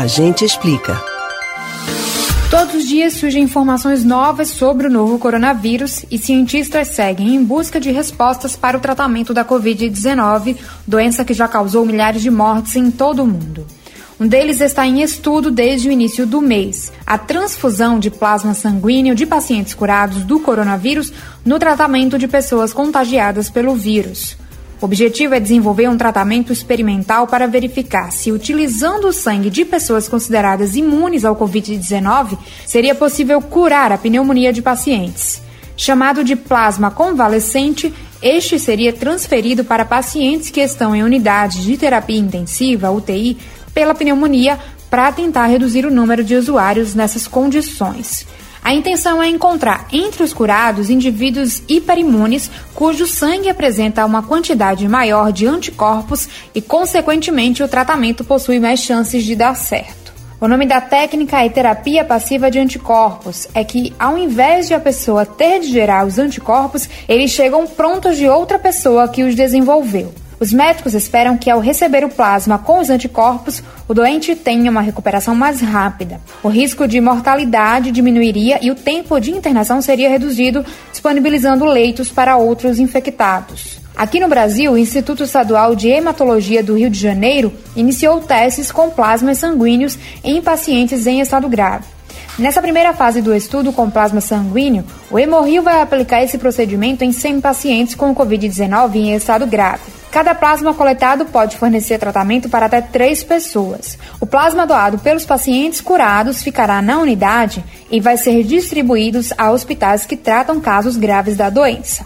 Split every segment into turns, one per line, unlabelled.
A gente explica.
Todos os dias surgem informações novas sobre o novo coronavírus e cientistas seguem em busca de respostas para o tratamento da Covid-19, doença que já causou milhares de mortes em todo o mundo. Um deles está em estudo desde o início do mês: a transfusão de plasma sanguíneo de pacientes curados do coronavírus no tratamento de pessoas contagiadas pelo vírus. O objetivo é desenvolver um tratamento experimental para verificar se, utilizando o sangue de pessoas consideradas imunes ao Covid-19, seria possível curar a pneumonia de pacientes. Chamado de plasma convalescente, este seria transferido para pacientes que estão em unidades de terapia intensiva, UTI, pela pneumonia, para tentar reduzir o número de usuários nessas condições. A intenção é encontrar entre os curados indivíduos hiperimunes cujo sangue apresenta uma quantidade maior de anticorpos e, consequentemente, o tratamento possui mais chances de dar certo. O nome da técnica é terapia passiva de anticorpos. É que, ao invés de a pessoa ter de gerar os anticorpos, eles chegam prontos de outra pessoa que os desenvolveu. Os médicos esperam que, ao receber o plasma com os anticorpos, o doente tenha uma recuperação mais rápida. O risco de mortalidade diminuiria e o tempo de internação seria reduzido, disponibilizando leitos para outros infectados. Aqui no Brasil, o Instituto Estadual de Hematologia do Rio de Janeiro iniciou testes com plasmas sanguíneos em pacientes em estado grave. Nessa primeira fase do estudo com plasma sanguíneo, o Hemorrio vai aplicar esse procedimento em 100 pacientes com Covid-19 em estado grave. Cada plasma coletado pode fornecer tratamento para até três pessoas. O plasma doado pelos pacientes curados ficará na unidade e vai ser distribuído a hospitais que tratam casos graves da doença.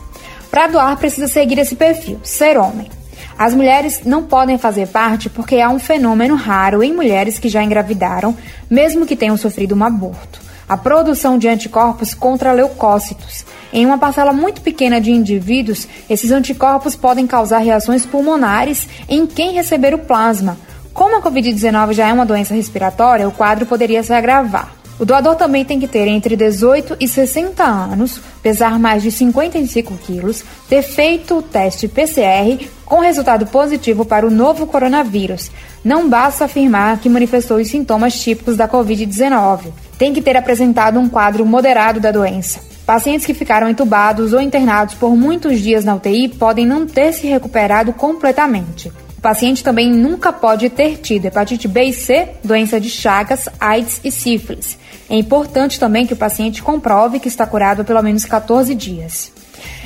Para doar, precisa seguir esse perfil: ser homem. As mulheres não podem fazer parte porque há um fenômeno raro em mulheres que já engravidaram, mesmo que tenham sofrido um aborto a produção de anticorpos contra leucócitos. Em uma parcela muito pequena de indivíduos, esses anticorpos podem causar reações pulmonares em quem receber o plasma. Como a Covid-19 já é uma doença respiratória, o quadro poderia se agravar. O doador também tem que ter entre 18 e 60 anos, pesar mais de 55 quilos, ter feito o teste PCR com resultado positivo para o novo coronavírus. Não basta afirmar que manifestou os sintomas típicos da Covid-19 tem que ter apresentado um quadro moderado da doença. Pacientes que ficaram entubados ou internados por muitos dias na UTI podem não ter se recuperado completamente. O paciente também nunca pode ter tido hepatite B e C, doença de Chagas, AIDS e sífilis. É importante também que o paciente comprove que está curado pelo menos 14 dias.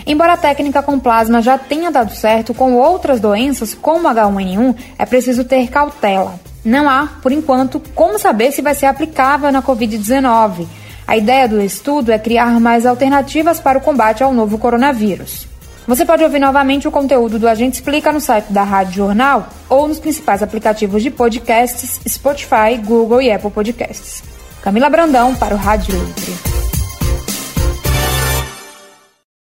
Embora a técnica com plasma já tenha dado certo com outras doenças, como H1N1, é preciso ter cautela. Não há, por enquanto, como saber se vai ser aplicável na Covid-19. A ideia do estudo é criar mais alternativas para o combate ao novo coronavírus. Você pode ouvir novamente o conteúdo do Agente Explica no site da Rádio Jornal ou nos principais aplicativos de podcasts Spotify, Google e Apple Podcasts. Camila Brandão para o Rádio Livre.